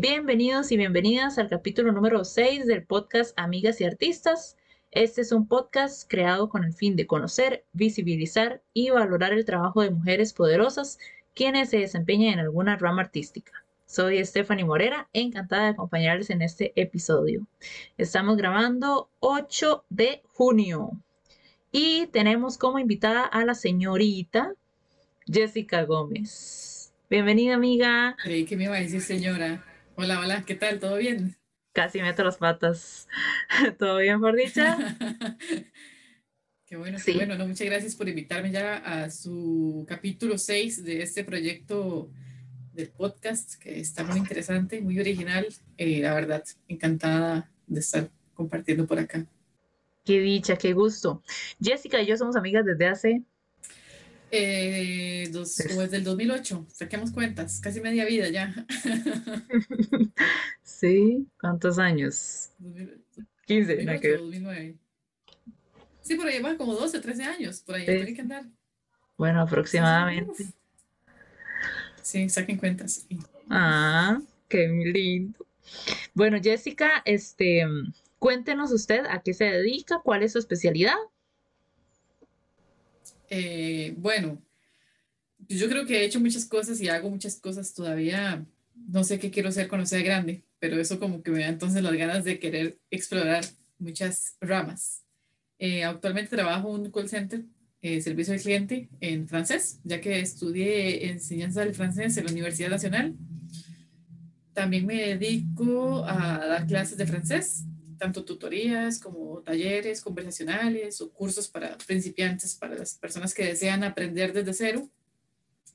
Bienvenidos y bienvenidas al capítulo número 6 del podcast Amigas y Artistas. Este es un podcast creado con el fin de conocer, visibilizar y valorar el trabajo de mujeres poderosas quienes se desempeñan en alguna rama artística. Soy Stephanie Morera, encantada de acompañarles en este episodio. Estamos grabando 8 de junio y tenemos como invitada a la señorita Jessica Gómez. Bienvenida, amiga. Creí que me iba a decir señora. Hola, hola, ¿qué tal? ¿Todo bien? Casi meto las patas. ¿Todo bien, por dicha? qué bueno, qué bueno. muchas gracias por invitarme ya a su capítulo 6 de este proyecto del podcast, que está muy interesante, muy original. Eh, la verdad, encantada de estar compartiendo por acá. Qué dicha, qué gusto. Jessica y yo somos amigas desde hace eh, dos, como desde el 2008, saquemos cuentas, casi media vida ya. sí, ¿cuántos años? 15, 2008, 2009. Sí, por ahí va como 12, 13 años, por ahí tiene que andar. Bueno, aproximadamente. Sí, saquen cuentas. Ah, qué lindo. Bueno, Jessica, este, cuéntenos usted a qué se dedica, cuál es su especialidad. Eh, bueno, yo creo que he hecho muchas cosas y hago muchas cosas todavía. No sé qué quiero ser cuando sea grande, pero eso como que me da entonces las ganas de querer explorar muchas ramas. Eh, actualmente trabajo en un call center, eh, servicio al cliente en francés, ya que estudié enseñanza del francés en la Universidad Nacional. También me dedico a dar clases de francés tanto tutorías como talleres conversacionales o cursos para principiantes, para las personas que desean aprender desde cero.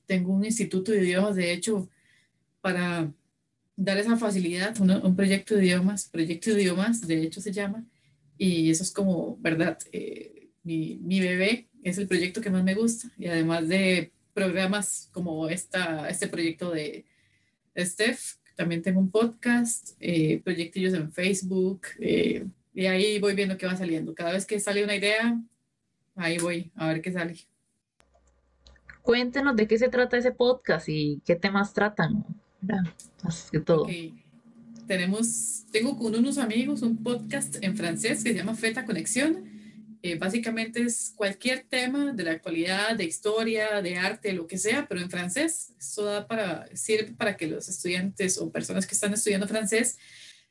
Tengo un instituto de idiomas, de hecho, para dar esa facilidad, un proyecto de idiomas, proyecto de idiomas, de hecho se llama, y eso es como, ¿verdad? Eh, mi, mi, bebé es el proyecto que más me gusta, y además de programas como esta, este proyecto de Steph, también tengo un podcast, eh, proyectillos en Facebook, eh, y ahí voy viendo qué va saliendo. Cada vez que sale una idea, ahí voy a ver qué sale. Cuéntenos de qué se trata ese podcast y qué temas tratan, Más que todo. Tenemos, tengo con unos amigos un podcast en francés que se llama Feta Conexión eh, básicamente es cualquier tema de la actualidad, de historia, de arte, lo que sea, pero en francés. Eso da para, sirve para que los estudiantes o personas que están estudiando francés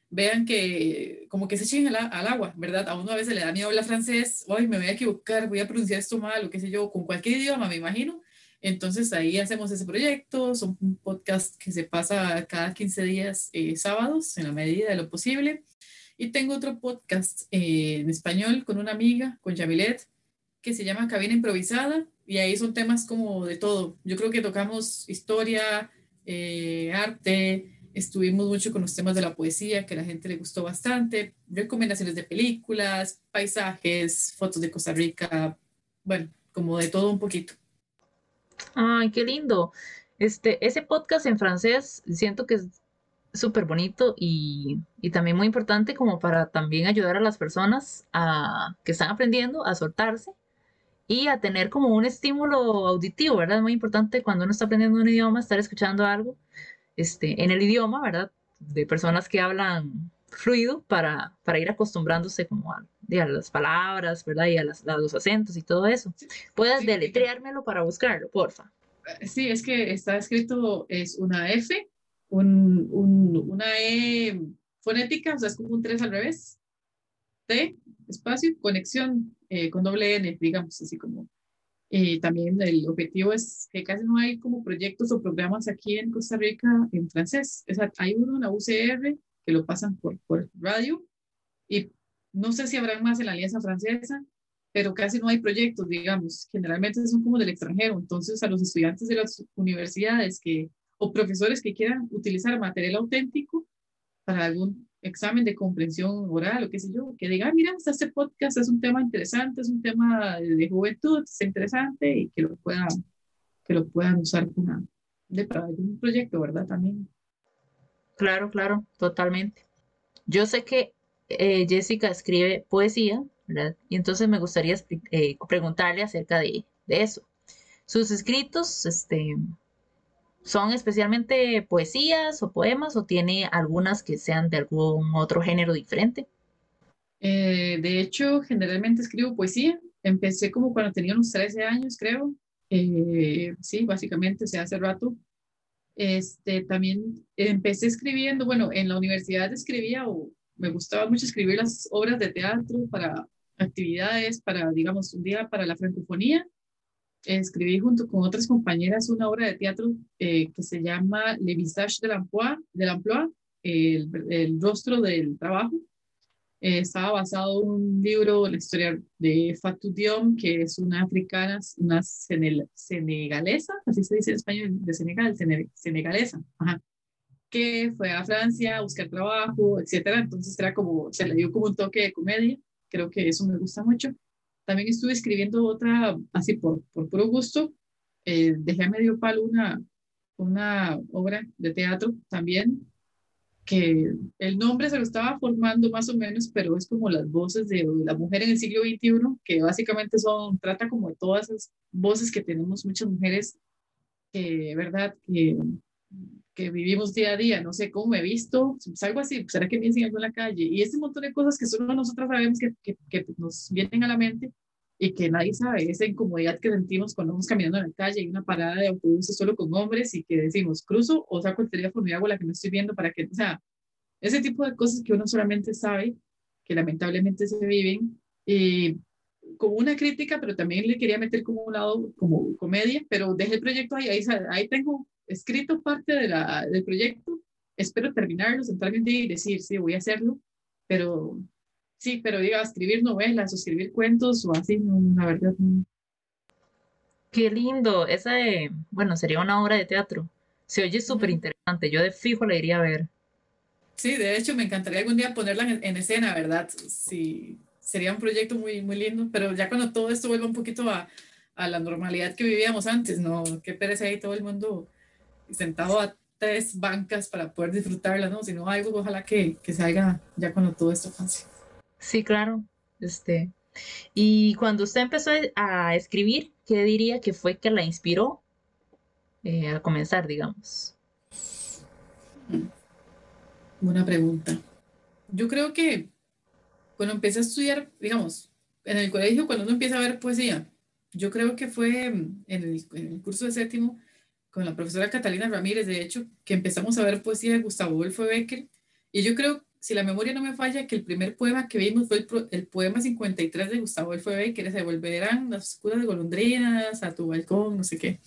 vean que como que se echen al, agua, ¿verdad? A uno a veces le da miedo hablar francés, hoy me voy a equivocar, voy a pronunciar esto mal, o qué sé yo, con cualquier idioma, me imagino. Entonces ahí hacemos ese proyecto, son un podcast que se pasa cada 15 días eh, sábados, en la medida de lo posible. Y tengo otro podcast eh, en español con una amiga, con Yamilet, que se llama Cabina Improvisada, y ahí son temas como de todo. Yo creo que tocamos historia, eh, arte, estuvimos mucho con los temas de la poesía, que a la gente le gustó bastante, recomendaciones de películas, paisajes, fotos de Costa Rica, bueno, como de todo un poquito. Ay, qué lindo. Este, ese podcast en francés siento que súper bonito y, también muy importante como para también ayudar a las personas a, que están aprendiendo a soltarse y a tener como un estímulo auditivo, ¿verdad? Es muy importante cuando uno está aprendiendo un idioma, estar escuchando algo este, en el idioma, ¿verdad? De personas que hablan fluido para, para ir acostumbrándose como a, las palabras, ¿verdad? Y a, los acentos y todo eso. Puedes deletreármelo para buscarlo, porfa. Sí, es que está escrito, es una F un, un, una E fonética, o sea, es como un 3 al revés. T, espacio, conexión eh, con doble N, digamos, así como. También el objetivo es que casi no hay como proyectos o programas aquí en Costa Rica en francés. O sea, hay uno en la UCR que lo pasan por, por radio y no sé si habrá más en la Alianza Francesa, pero casi no hay proyectos, digamos. Generalmente son como del extranjero. Entonces, a los estudiantes de las universidades que o profesores que quieran utilizar material auténtico para algún examen de comprensión oral o qué sé yo, que digan, ah, mira, este podcast es un tema interesante, es un tema de juventud, es interesante y que lo puedan, que lo puedan usar una, de, para algún proyecto, ¿verdad? También. Claro, claro, totalmente. Yo sé que eh, Jessica escribe poesía, ¿verdad? Y entonces me gustaría eh, preguntarle acerca de, de, eso. Sus escritos, este, ¿Son especialmente poesías o poemas o tiene algunas que sean de algún otro género diferente? Eh, de hecho, generalmente escribo poesía. Empecé como cuando tenía unos 13 años, creo. Eh, sí, básicamente, o sea, hace rato. Este, también empecé escribiendo, bueno, en la universidad escribía o me gustaba mucho escribir las obras de teatro para actividades, para, digamos, un día para la francofonía. Escribí junto con otras compañeras una obra de teatro eh, que se llama Le visage de l'emploi, de l'emploi el, el rostro del trabajo eh, estaba basado en un libro, la historia de Fatou Diom, que es una africana, una senegalesa, así se dice en español, de Senegal, senegalesa, que fue a Francia a buscar trabajo, etcétera. Entonces era como, se le dio como un toque de comedia, creo que eso me gusta mucho. También estuve escribiendo otra, así por, por puro gusto, eh, dejé a medio palo una, una obra de teatro también que el nombre se lo estaba formando más o menos, pero es como las voces de la mujer en el siglo XXI, que básicamente son, trata como de todas esas voces que tenemos muchas mujeres, que, ¿verdad? Que, que vivimos día a día, no sé cómo me he visto, pues algo así, ¿será que me dicen algo en la calle? Y ese montón de cosas que solo nosotras sabemos que, que, que nos vienen a la mente y que nadie sabe, esa incomodidad que sentimos cuando vamos caminando en la calle, hay una parada de autobuses solo con hombres y que decimos, cruzo o saco el teléfono y hago la que no estoy viendo para que, o sea, ese tipo de cosas que uno solamente sabe, que lamentablemente se viven, y como una crítica, pero también le quería meter como un lado, como comedia, pero dejé el proyecto ahí, ahí, ahí tengo escrito parte de la, del proyecto, espero terminarlo, centralmente y decir, sí, voy a hacerlo, pero Sí, pero diga, escribir novelas o escribir cuentos o así, no, la verdad no. Qué lindo. Esa de, bueno, sería una obra de teatro. Se oye súper interesante. Yo de fijo la iría a ver. Sí, de hecho me encantaría algún día ponerla en, escena, ¿verdad? Sí, sería un proyecto muy, muy lindo, pero ya cuando todo esto vuelva un poquito a, a la normalidad que vivíamos antes, ¿no? Qué pereza ahí todo el mundo sentado a tres bancas para poder disfrutarla, ¿no? Sino algo, ojalá que, que se haga ya cuando todo esto pase. Sí, claro. Este, y cuando usted empezó a escribir, ¿qué diría que fue que la inspiró eh, a comenzar, digamos? Buena pregunta. Yo creo que cuando empecé a estudiar, digamos, en el colegio, cuando uno empieza a ver poesía, yo creo que fue en el, en el curso de séptimo con la profesora Catalina Ramírez, de hecho, que empezamos a ver poesía de Gustavo Adolfo Becker. Y yo creo si la memoria no me falla, que el primer poema que vimos fue el, poema 53 de Gustavo Adolfo que se volverán las oscuras de golondrinas a tu balcón, no sé qué.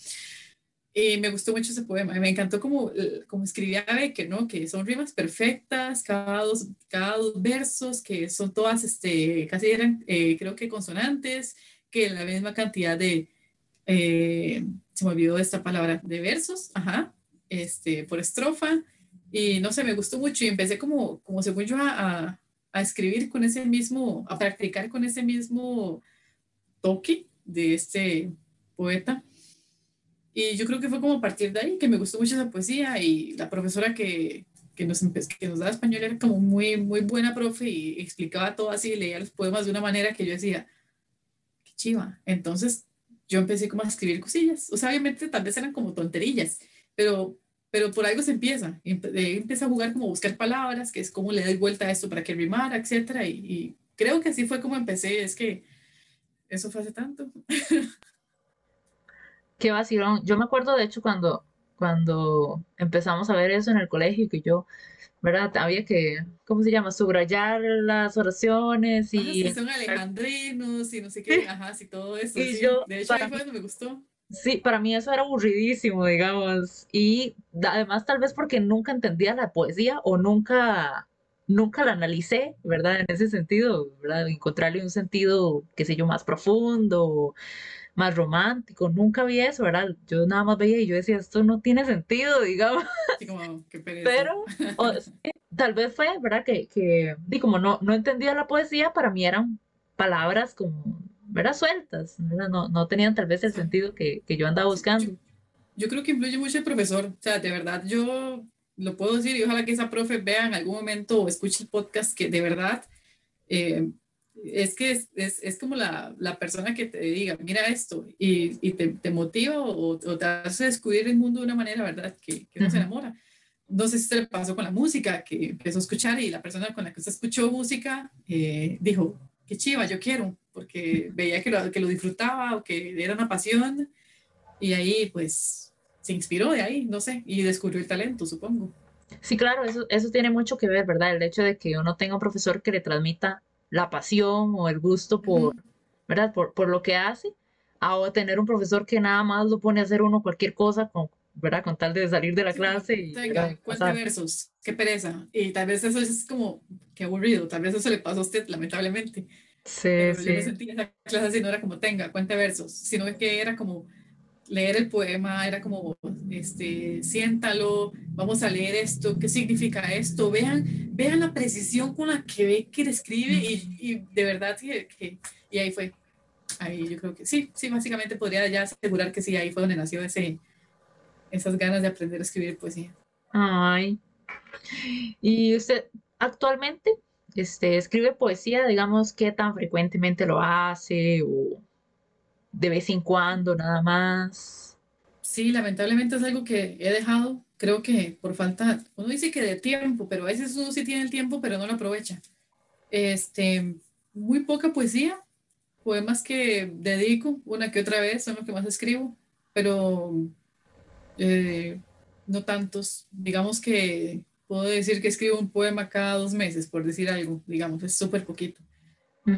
Y me gustó mucho ese poema, me encantó como, como escribía Becker, ¿no? Que son rimas perfectas, cada dos, cada dos versos, que son todas, este, casi eran, eh, creo que consonantes, que la misma cantidad de, eh, se me olvidó esta palabra, de versos, ajá, este, por estrofa, y no sé, me gustó mucho y empecé como, como según yo a, a, escribir con ese mismo, a practicar con ese mismo toque de este poeta. Y yo creo que fue como a partir de ahí que me gustó mucho esa poesía y la profesora que, que, nos, que nos daba español era como muy, muy buena profe y explicaba todo así, leía los poemas de una manera que yo decía, qué chiva. Entonces yo empecé como a escribir cosillas. O sea, obviamente tal vez eran como tonterillas, pero pero por algo se empieza. Empieza a jugar como a buscar palabras, que es como le doy vuelta a esto para que rimara, etcétera. Y, creo que así fue como empecé. Es que eso fue hace tanto. Qué vacilón. Yo me acuerdo, de hecho, cuando, cuando empezamos a ver eso en el colegio, que yo, ¿verdad? Había que, ¿cómo se llama? Subrayar las oraciones y... son alejandrinos y no sé qué, ajá, sí, todo eso. Y yo, de hecho, ahí fue me gustó. Sí, para mí eso era aburridísimo, digamos. Y además tal vez porque nunca entendía la poesía o nunca, nunca la analicé, ¿verdad? En ese sentido, ¿verdad? Encontrarle un sentido, qué sé yo, más profundo, más romántico. Nunca vi eso, ¿verdad? Yo nada más veía y yo decía, esto no tiene sentido, digamos. como, qué Pero tal vez fue, ¿verdad? Que, que como no, no entendía la poesía, para mí eran palabras como ¿verdad? Sueltas, No, no tenían tal vez el sentido que, que yo andaba buscando. Yo, creo que influye mucho el profesor, o sea, de verdad, yo lo puedo decir y ojalá que esa profe vea en algún momento o escuche el podcast que de verdad, eh, es que es, es, es como la, la, persona que te diga, mira esto, y, y te, te, motiva o, o, te hace descubrir el mundo de una manera, ¿verdad? Que, que uno se enamora. No sé si se le pasó con la música, que empezó a escuchar y la persona con la que usted escuchó música eh, dijo, qué chiva, yo quiero, porque veía que lo, que lo disfrutaba o que era una pasión, y ahí pues se inspiró de ahí, no sé, y descubrió el talento, supongo. Sí, claro, eso, eso tiene mucho que ver, ¿verdad? El hecho de que uno tenga un profesor que le transmita la pasión o el gusto por, ¿verdad? Por, por, lo que hace, a tener un profesor que nada más lo pone a hacer uno cualquier cosa, con, ¿verdad? Con tal de salir de la clase. Y, Tenga, cuente versos, qué pereza. Y tal vez eso es como, qué aburrido, tal vez eso le pasó a usted, lamentablemente. Sí, Pero sí. Yo me sentí en esa clase así, no era como, tenga, cuente versos, sino que era como, leer el poema era como, este, siéntalo, vamos a leer esto, qué significa esto, vean, vean la precisión con la que ve que escribe y, y, de verdad que, que, y ahí fue, ahí yo creo que sí, sí, básicamente podría ya asegurar que sí, ahí fue donde nació ese, esas ganas de aprender a escribir poesía. Ay, y usted actualmente este, escribe poesía, digamos, ¿qué tan frecuentemente lo hace o de vez en cuando nada más. Sí, lamentablemente es algo que he dejado, creo que por falta, uno dice que de tiempo, pero a veces uno sí tiene el tiempo, pero no lo aprovecha. Este, muy poca poesía, poemas que dedico una que otra vez, son los que más escribo, pero eh, no tantos. Digamos que puedo decir que escribo un poema cada dos meses, por decir algo, digamos, es súper poquito.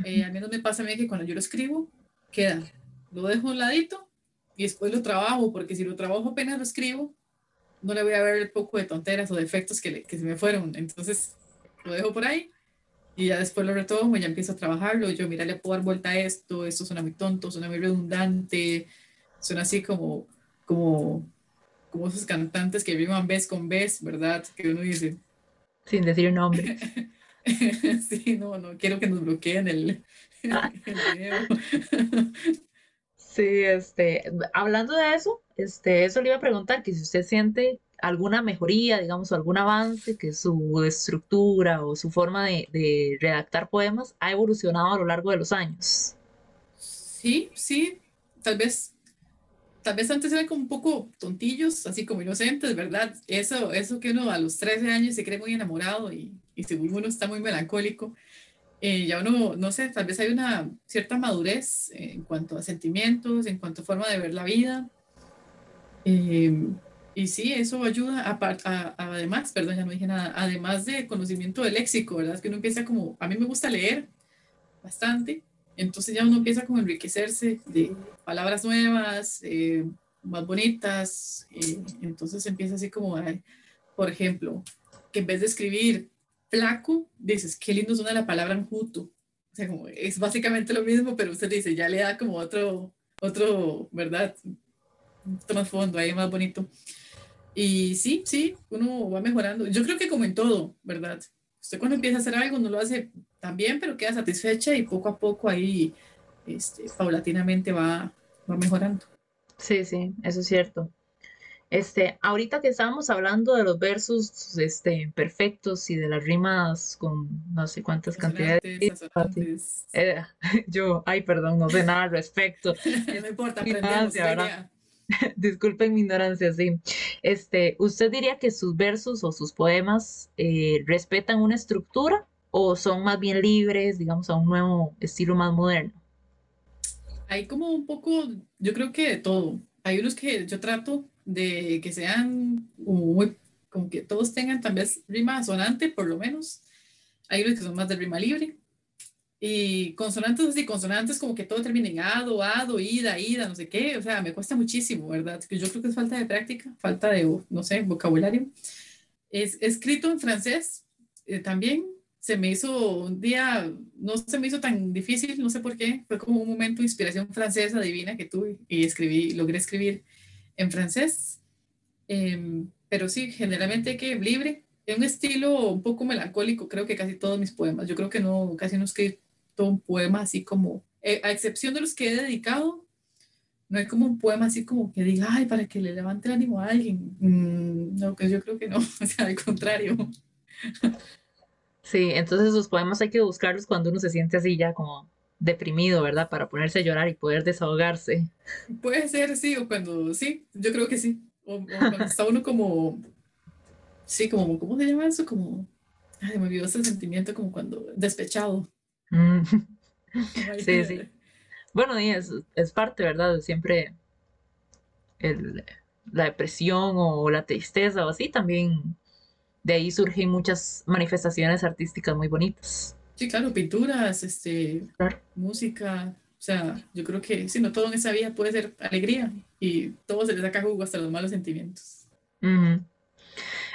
Eh, a mí no me pasa a mí que cuando yo lo escribo, queda lo dejo a un ladito y después lo trabajo, porque si lo trabajo apenas lo escribo, no le voy a ver el poco de tonteras o defectos que, que se me fueron. Entonces lo dejo por ahí y ya después lo retomo y ya empiezo a trabajarlo. Yo, mira, le puedo dar vuelta a esto, esto suena muy tonto, suena muy redundante, suena así como, como, como esos cantantes que riman vez con vez, ¿verdad? Que uno dice. Sin decir un nombre. sí, no, no quiero que nos bloqueen el, ah. el video. Sí, este, hablando de eso, este, eso le iba a preguntar que si usted siente alguna mejoría, digamos, o algún avance, que su estructura o su forma de, de redactar poemas ha evolucionado a lo largo de los años. Sí, sí, tal vez, tal vez antes eran como un poco tontillos, así como inocentes, ¿verdad? Eso, eso que uno a los 13 años se cree muy enamorado y, y según uno está muy melancólico, eh, ya uno, no sé, tal vez hay una cierta madurez en cuanto a sentimientos, en cuanto a forma de ver la vida. Eh, y sí, eso ayuda, a, a, además, perdón, ya no dije nada, además de conocimiento del léxico, ¿verdad? Que uno empieza como, a mí me gusta leer bastante, entonces ya uno empieza como a enriquecerse de palabras nuevas, eh, más bonitas, entonces empieza así como, por ejemplo, que en vez de escribir flaco, dices, qué lindo suena la palabra enjuto. O sea, como es básicamente lo mismo, pero usted dice, ya le da como otro, otro, ¿verdad? Más fondo, ahí más bonito. Y sí, sí, uno va mejorando. Yo creo que como en todo, ¿verdad? Usted cuando empieza a hacer algo no lo hace tan bien, pero queda satisfecha y poco a poco ahí, este, paulatinamente va, va mejorando. Sí, sí, eso es cierto. Este, ahorita que estábamos hablando de los versos este, perfectos y de las rimas con no sé cuántas cantidades. Eh, yo, ay, perdón, no sé nada al respecto. no importa, aprendemos. Disculpen mi ignorancia, sí. Este, ¿usted diría que sus versos o sus poemas eh, respetan una estructura o son más bien libres, digamos, a un nuevo estilo más moderno? Hay como un poco, yo creo que de todo. Hay unos que yo trato de que sean muy, como que todos tengan tal vez rima sonante, por lo menos. Hay unos que son más de rima libre. Y consonantes así, consonantes como que todo termina en ado, ado, ida, ida, no sé qué. O sea, me cuesta muchísimo, ¿verdad? Yo creo que es falta de práctica, falta de, no sé, vocabulario. Es escrito en francés eh, también. Se me hizo un día, no se me hizo tan difícil, no sé por qué. Fue como un momento de inspiración francesa divina que tuve y escribí, logré escribir en francés, em, pero sí, generalmente que libre, en un estilo un poco melancólico, creo que casi todos mis poemas, yo creo que no, casi no escrito un poema así como, eh, a excepción de los que he dedicado, no hay como un poema así como que diga, ay, para que le levante el ánimo a alguien. Mm, no, que yo creo que no, o sea, al contrario. Sí, entonces los poemas hay que buscarlos cuando uno se siente así ya como deprimido, ¿verdad? Para ponerse a llorar y poder desahogarse. Puede ser, sí, o cuando, sí, yo creo que sí. O, o cuando está uno como, sí, como, ¿cómo se llama eso? Como, ay, me olvidó ese sentimiento como cuando despechado. Mm. Sí, sí. Bueno, y es, es parte, ¿verdad? Siempre el, la depresión o la tristeza o así también de ahí surgen muchas manifestaciones artísticas muy bonitas. Sí, claro, pinturas, este, Claro. música, o sea, yo creo que, sí, no todo en esa vida puede ser alegría y todo se le saca jugo hasta los malos sentimientos.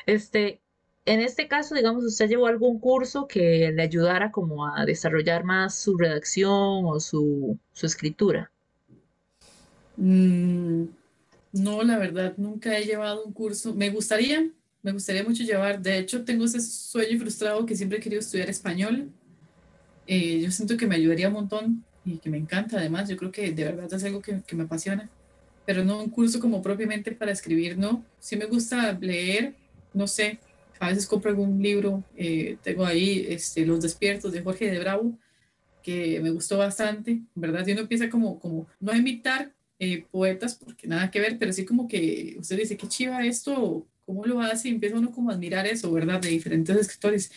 Este, en este caso, digamos, ¿usted llevó algún curso que le ayudara como a desarrollar más su redacción o su, su escritura? Mm, no, la verdad, nunca he llevado un curso. Me gustaría, me gustaría mucho llevar. De hecho, tengo ese sueño frustrado que siempre he querido estudiar español. Eh, yo siento que me ayudaría un montón y que me encanta además. Yo creo que de verdad es algo que, que me apasiona. Pero no un curso como propiamente para escribir, no. Sí me gusta leer, no sé. A veces compro algún libro. eh, tengo ahí este, Los Despiertos de Jorge de Bravo, que me gustó bastante, ¿verdad? Y uno empieza como, como no a imitar eh, poetas, porque nada que ver, pero sí como que usted dice, qué chiva esto, cómo lo hace, y empieza uno como a admirar eso, ¿verdad? De diferentes escritores.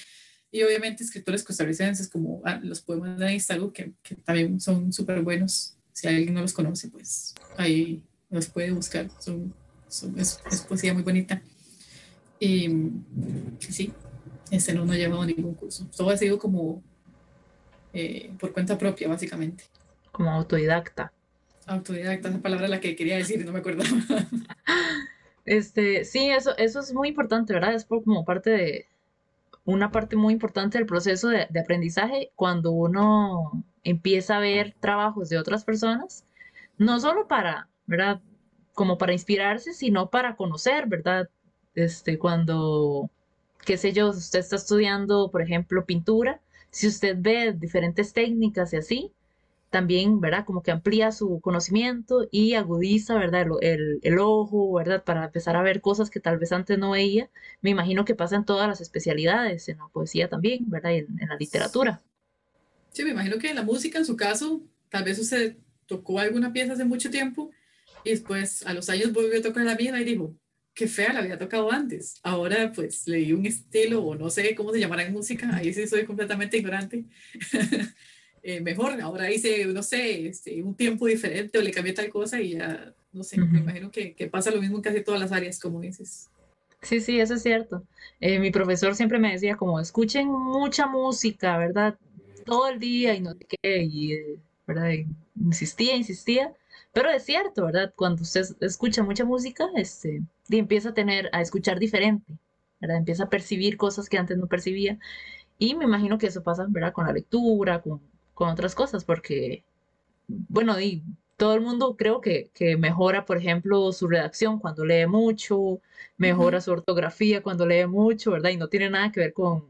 Y obviamente escritores costarricenses como ah, los poemas de Instagram, que, que también son súper buenos. Si alguien no los conoce, pues ahí los puede buscar. Son, son- es, es poesía muy bonita. Y sí, este no, no he llevado ningún curso. Todo ha sido como eh, por cuenta propia, básicamente. Como autodidacta. Autodidacta, esa palabra es la que quería decir y no me acuerdo. Este, sí, eso, eso es muy importante, ¿verdad? Es por- como parte de, una parte muy importante del proceso de, aprendizaje cuando uno empieza a ver trabajos de otras personas, no solo para, ¿verdad? Como para inspirarse, sino para conocer, ¿verdad? Este, cuando, qué sé yo, usted está estudiando, por ejemplo, pintura, si usted ve diferentes técnicas y así, también, ¿verdad? Como que amplía su conocimiento y agudiza, ¿verdad? El, ojo, ¿verdad? Para empezar a ver cosas que tal vez antes no veía. Me imagino que pasa en todas las especialidades, en la poesía también, ¿verdad? Y en, en la literatura. Sí, me imagino que en la música, en su caso, tal vez usted tocó alguna pieza hace mucho tiempo y después a los años volvió a tocar la misma y dijo, qué fea la había tocado antes. Ahora pues le di un estilo o no sé cómo se llamará en música, ahí sí soy completamente ignorante. Eh, mejor, ahora hice, no sé, este, un tiempo diferente o le cambié tal cosa y ya, no sé, me Ujú. imagino que, que pasa lo mismo en casi todas las áreas, como dices. Sí, sí, eso es cierto. Eh, mi profesor siempre me decía como, escuchen mucha música, ¿verdad? Todo el día y no sé qué, y, eh, ¿verdad? Y insistía, insistía. Pero es cierto, ¿verdad? Cuando usted es- escucha mucha música, este, y empieza a tener, a escuchar diferente, ¿verdad? Empieza a percibir cosas que antes no percibía. Y me imagino que eso pasa, ¿verdad? Con la lectura, con, con otras cosas, porque, bueno, y todo el mundo creo que, que mejora, por ejemplo, su redacción cuando lee mucho, mejora su ortografía cuando lee mucho, ¿verdad? Y no tiene nada que ver con,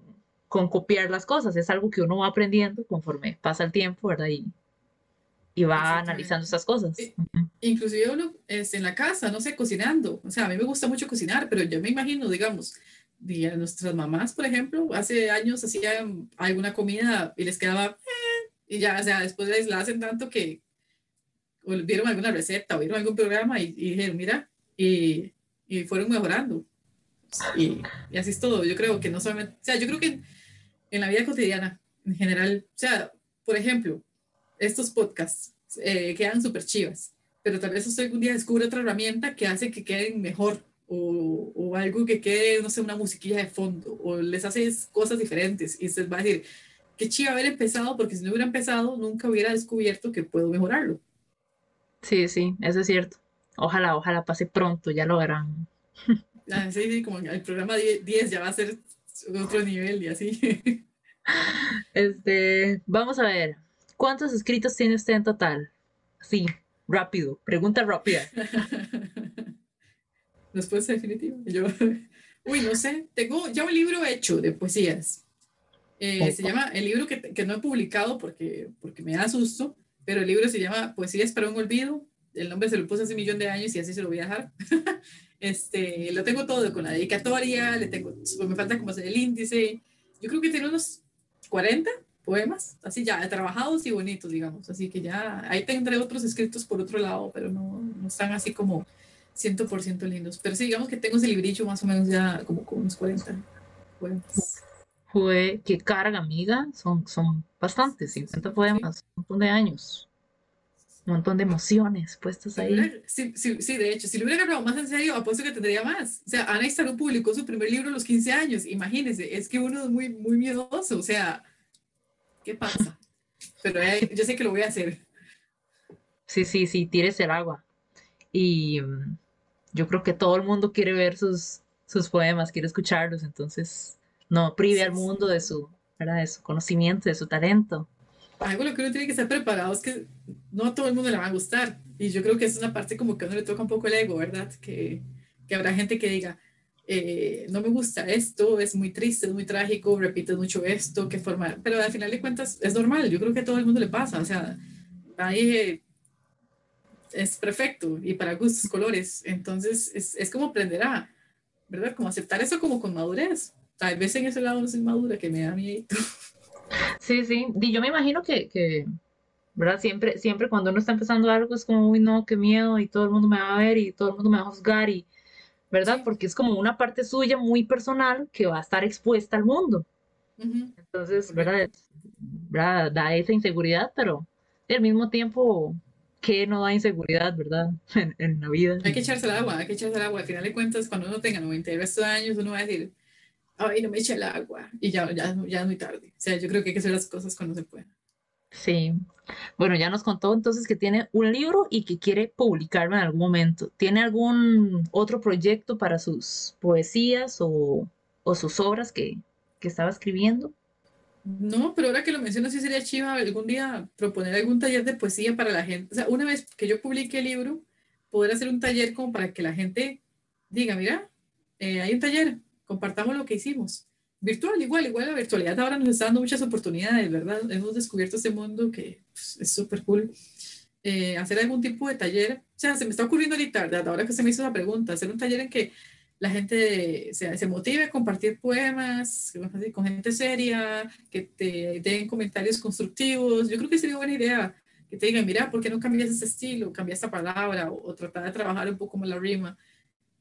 con copiar las cosas, es algo que uno va aprendiendo conforme pasa el tiempo, ¿verdad? Y, y va analizando esas cosas. Eh. Inclusive uno este, en la casa, no sé, cocinando. O sea, a mí me gusta mucho cocinar, pero yo me imagino, digamos, nuestras mamás, por ejemplo, hace años hacían alguna comida y les quedaba, "Eh", y ya, o sea, después la hacen tanto que o vieron alguna receta o vieron algún programa y, y dijeron, mira, y, y fueron mejorando. Y, y así es todo. Yo creo que no solamente, o sea, yo creo que en, en la vida cotidiana, en general, o sea, por ejemplo, estos podcasts eh, quedan súper chivas, pero tal vez usted algún día descubre otra herramienta que hace que queden mejor o, o algo que quede, no sé, una musiquilla de fondo o les hace cosas diferentes y usted va a decir, qué chiva haber empezado porque si no hubiera empezado nunca hubiera descubierto que puedo mejorarlo. Sí, sí, eso es cierto. Ojalá, ojalá pase pronto, ya lo verán. Ah, sí, sí, como el programa 10 10 ya va a ser otro nivel y así. Este, vamos a ver, ¿cuántos escritos tiene usted en total? Sí, rápido, pregunta rápida. Respuesta definitiva. Yo, uy, no sé, tengo ya un libro hecho de poesías. Eh, se llama, el libro que, que no he publicado porque, porque me da susto, pero el libro se llama Poesías para un olvido. El nombre se lo puse hace un millón de años y así se lo voy a dejar. Este, lo tengo todo con la dedicatoria, le tengo, pues me falta como hacer el índice, yo creo que tiene unos 40 poemas, así ya trabajados y bonitos, digamos. Así que ya ahí tendré otros escritos por otro lado, pero no, no están así como 100% lindos. Pero sí, digamos que tengo ese librillo más o menos ya como con unos 40 poemas. Fue, qué carga, amiga. Son, son bastantes, 50 poemas, un montón de años. Un montón de emociones puestas ahí. Sí, sí, sí, de hecho, si lo hubiera agarrado más en serio, apuesto que tendría más. O sea, Ana Istarú publicó su primer libro a los 15 años. Imagínense, es que uno es muy, muy miedoso. O sea, ¿qué pasa? Pero eh, yo sé que lo voy a hacer. Sí, sí, sí, tires el agua. Y mm, yo creo que todo el mundo quiere ver sus, sus poemas, quiere escucharlos, entonces no prive al mundo de su, ¿verdad? de su conocimiento, de su talento. Algo lo que uno tiene que estar preparado es que no a todo el mundo le va a gustar. Y yo creo que es una parte como que a uno le toca un poco el ego, ¿verdad? Que, que habrá gente que diga, eh, no me gusta esto, es muy triste, es muy trágico, repites mucho esto, qué forma. Pero al final de cuentas es normal, yo creo que a todo el mundo le pasa. O sea, nadie es perfecto y para gustos, colores. Entonces es, es como aprender a, ¿verdad? Como aceptar eso como con madurez. Tal vez en ese lado no soy madura, que me da miedo. Sí, sí, y yo me imagino que, que, ¿verdad? Siempre, siempre cuando uno está empezando algo es como, uy, no, qué miedo, y todo el mundo me va a ver, y todo el mundo me va a juzgar, y, ¿verdad? Porque es como una parte suya muy personal que va a estar expuesta al mundo. Entonces, ¿verdad? ¿verdad? Da esa inseguridad, pero al mismo tiempo que no da inseguridad, ¿verdad? En, la vida. Hay que echarse el agua, hay que echarse el agua. Al final de cuentas, cuando uno tenga 90 años, uno va a decir, ay, no me eche el agua. Y ya, ya, ya es muy tarde. O sea, yo creo que hay que hacer las cosas cuando se puedan. Sí. Bueno, ya nos contó entonces que tiene un libro y que quiere publicarlo en algún momento. ¿Tiene algún otro proyecto para sus poesías o, o sus obras que, que estaba escribiendo? No, pero ahora que lo mencionas, sí sería chiva algún día proponer algún taller de poesía para la gente. O sea, una vez que yo publique el libro, poder hacer un taller como para que la gente diga, mira, eh, hay un taller, compartamos lo que hicimos. Virtual, igual, igual la virtualidad ahora nos está dando muchas oportunidades, ¿verdad? Hemos descubierto este mundo que pues, es súper cool. Eh, hacer algún tipo de taller, o sea, se me está ocurriendo ahorita, ¿verdad? Ahora que se me hizo la pregunta, hacer un taller en que la gente se, se motive a compartir poemas con gente seria, que te den comentarios constructivos. Yo creo que sería buena idea que te digan, mira, ¿por qué no cambias ese estilo? Cambia esta palabra o, tratar de trabajar un poco más la rima.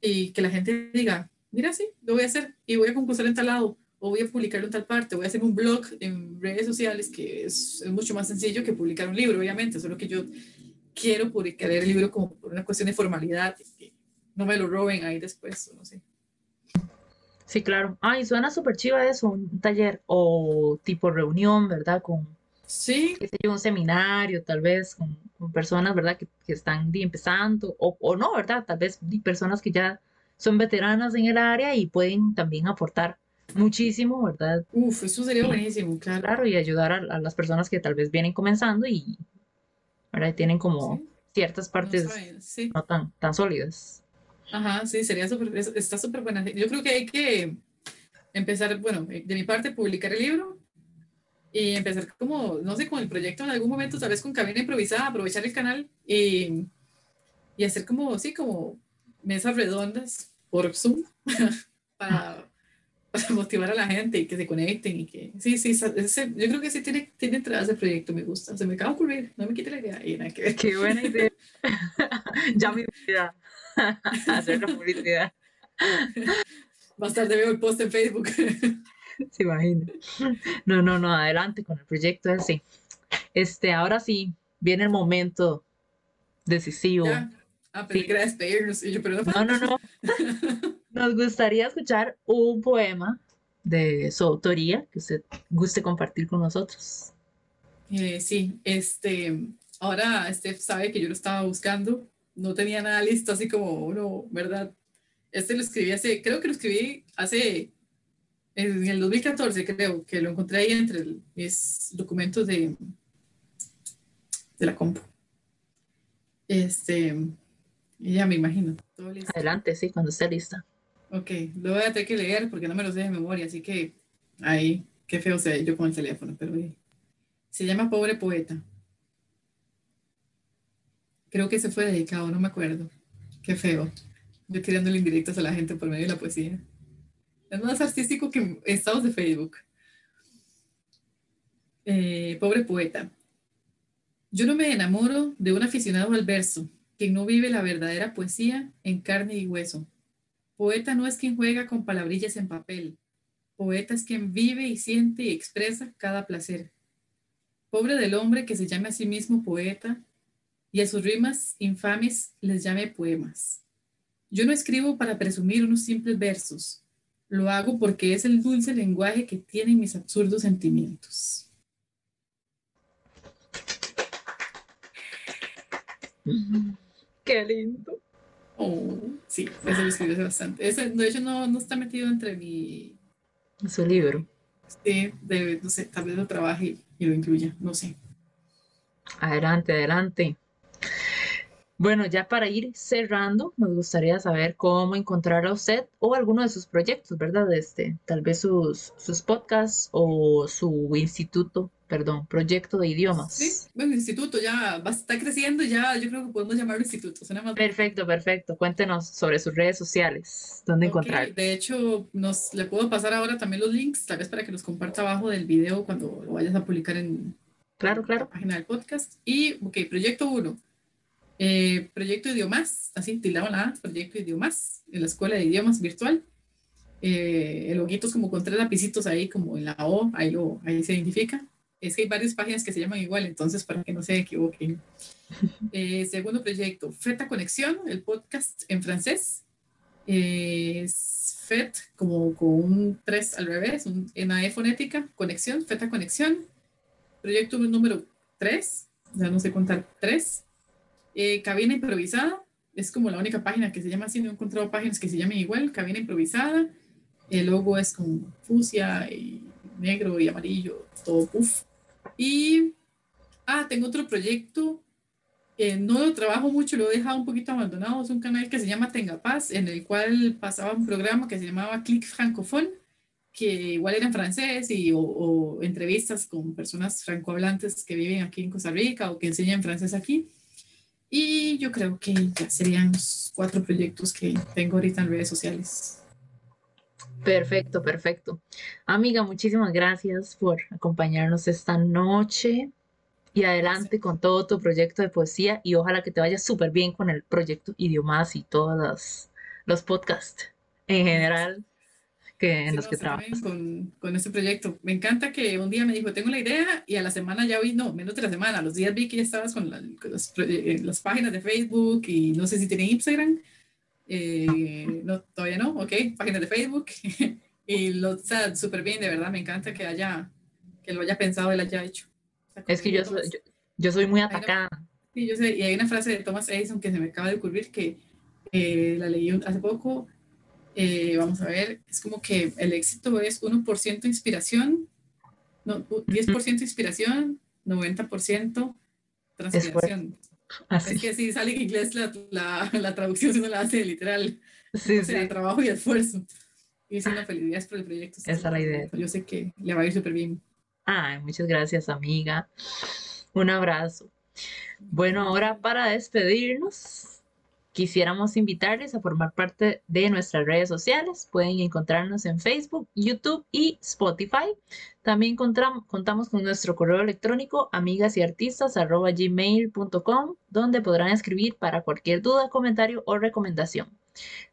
Y que la gente diga, mira, sí, lo voy a hacer y voy a concursar en tal lado o voy a publicarlo en tal parte, voy a hacer un blog en redes sociales que es, es mucho más sencillo que publicar un libro, obviamente, solo que yo quiero publicar el libro como por una cuestión de formalidad, no me lo roben ahí después, no sé. Sí, claro. Ay, suena súper chiva eso, un taller o tipo reunión, ¿verdad? Con, sí. qué sé yo, un seminario, tal vez, con, personas, ¿verdad? Que, que están empezando, o, o, no, ¿verdad? Tal vez personas que ya son veteranas en el área y pueden también aportar muchísimo, ¿verdad? Uf, eso sería buenísimo, claro. Claro, y ayudar a, las personas que tal vez vienen comenzando y, ¿verdad? tienen como ciertas partes no, no tan, tan sólidas. Ajá, sí, sería súper, está súper buena. Yo creo que hay que empezar, bueno, de mi parte, publicar el libro y empezar como, no sé, con el proyecto en algún momento, tal vez con cabina improvisada, aprovechar el canal y, y hacer como, sí, como mesas redondas por Zoom para, para, motivar a la gente y que se conecten y que, sí, sí, yo creo que sí tiene, tiene entrada ese proyecto, me gusta, se me acaba de ocurrir, no me quite la idea. Y nada que Qué buena idea. ya me idea. hacer la publicidad. Más tarde veo el post en Facebook. Se imagina. No, no, no, adelante con el proyecto así. Este, ahora sí, viene el momento decisivo. Ah, pero sí. despedirnos. Y yo, pero no, no, no. Nos gustaría escuchar un poema de su autoría que usted guste compartir con nosotros. Eh, sí, este, ahora Steph sabe que yo lo estaba buscando no tenía nada listo, así como uno, ¿verdad? Este lo escribí hace, creo que lo escribí hace, en el 2014, creo, que lo encontré ahí entre mis documentos de, de la compu. Este, ya me imagino. Adelante, sí, cuando esté lista. Ok, lo voy a tener que leer porque no me lo sé de memoria, así que ahí, qué feo sea yo con el teléfono, pero se llama Pobre Poeta. Creo que se fue dedicado, no me acuerdo. Qué feo. Yo tirándole indirectas a la gente por medio de la poesía. Es más artístico que estados de Facebook. Eh, pobre poeta. Yo no me enamoro de un aficionado al verso, quien no vive la verdadera poesía en carne y hueso. Poeta no es quien juega con palabrillas en papel. Poeta es quien vive y siente y expresa cada placer. Pobre del hombre que se llame a sí mismo poeta y a sus rimas infames les llame poemas. Yo no escribo para presumir unos simples versos. Lo hago porque es el dulce lenguaje que tienen mis absurdos sentimientos. Qué lindo. Oh, sí, ese lo escribí bastante. Ese, de hecho, no, no está metido entre mi... Su libro. Sí, de, no sé, tal vez lo trabaje y lo incluya, no sé. Adelante, adelante. Bueno, ya para ir cerrando, nos gustaría saber cómo encontrar a usted o alguno de sus proyectos, ¿verdad? Este, tal vez sus, sus podcasts o su instituto, perdón, proyecto de idiomas. Sí, bueno, instituto ya va, está creciendo, ya yo creo que podemos llamarlo instituto. Suena más Perfecto, perfecto. Cuéntenos sobre sus redes sociales, dónde encontrar. De hecho, nos, le puedo pasar ahora también los links, tal vez para que los comparta abajo del video cuando lo vayas a publicar en Claro, la claro. página del podcast. Y, ok, proyecto 1. Proyecto Idiomas, así tildado la proyecto Idiomas, en la escuela de idiomas virtual. Eh, el loguito es como con tres lapicitos ahí, como en la O, ahí, lo, ahí se identifica. Es que hay varias páginas que se llaman igual, entonces para que no se equivoquen. Eh, segundo proyecto, Feta Conexión, el podcast en francés. Eh, es FET, como con un 3 al revés, un, en AE fonética, conexión, Feta Conexión. Proyecto número 3, ya no sé contar, 3. Eh, cabina improvisada, es como la única página que se llama así, no he encontrado páginas que se llamen igual, cabina improvisada. El logo es con fucsia y negro y amarillo, todo puff. Y, ah, tengo otro proyecto, eh, no lo trabajo mucho, lo he dejado un poquito abandonado, es un canal que se llama Tenga Paz, en el cual pasaba un programa que se llamaba Click Francophone, que igual era en francés y, o, o entrevistas con personas francohablantes que viven aquí en Costa Rica o que enseñan francés aquí. Y yo creo que ya serían los cuatro proyectos que tengo ahorita en redes sociales. Perfecto, perfecto. Amiga, muchísimas gracias por acompañarnos esta noche y adelante con todo tu proyecto de poesía y ojalá que te vaya súper bien con el proyecto Idiomas y todos los, los podcasts en general que, en Sí, los no, que trabajas. con, con este proyecto. Me encanta que un día me dijo, tengo la idea, y a la semana ya vi, no, menos de la semana, a los días vi que ya estabas con, la- con las, pro- eh, las páginas de Facebook y no sé si tienen Instagram. Eh, no, todavía no, ok, páginas de Facebook. y lo, o sea, súper bien, de verdad, me encanta que haya, que lo haya pensado y lo haya hecho. O sea, Es que yo soy, yo, yo soy muy atacada. Sí, yo sé, y hay una frase de Thomas Edison que se me acaba de ocurrir que eh, la leí hace poco. Eh, vamos a ver, es como que el éxito es 1% inspiración, no, u- 10% inspiración, 90% transpiración. Así. Es que sí sale en inglés la, la, la traducción, si no la hace literal. Sí, O sea, sí. trabajo y esfuerzo. Y es una felicidad por el proyecto. Esa es la idea. Yo sé que le va a ir súper bien. Ay, muchas gracias, amiga. Un abrazo. Bueno, ahora para despedirnos, quisiéramos invitarles a formar parte de nuestras redes sociales. Pueden encontrarnos en Facebook, YouTube y Spotify. También contamos con nuestro correo electrónico amigasyartistas@gmail.com, donde podrán escribir para cualquier duda, comentario o recomendación.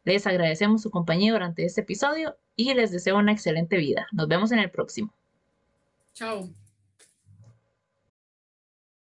Les agradecemos su compañía durante este episodio y les deseo una excelente vida. Nos vemos en el próximo. Chao.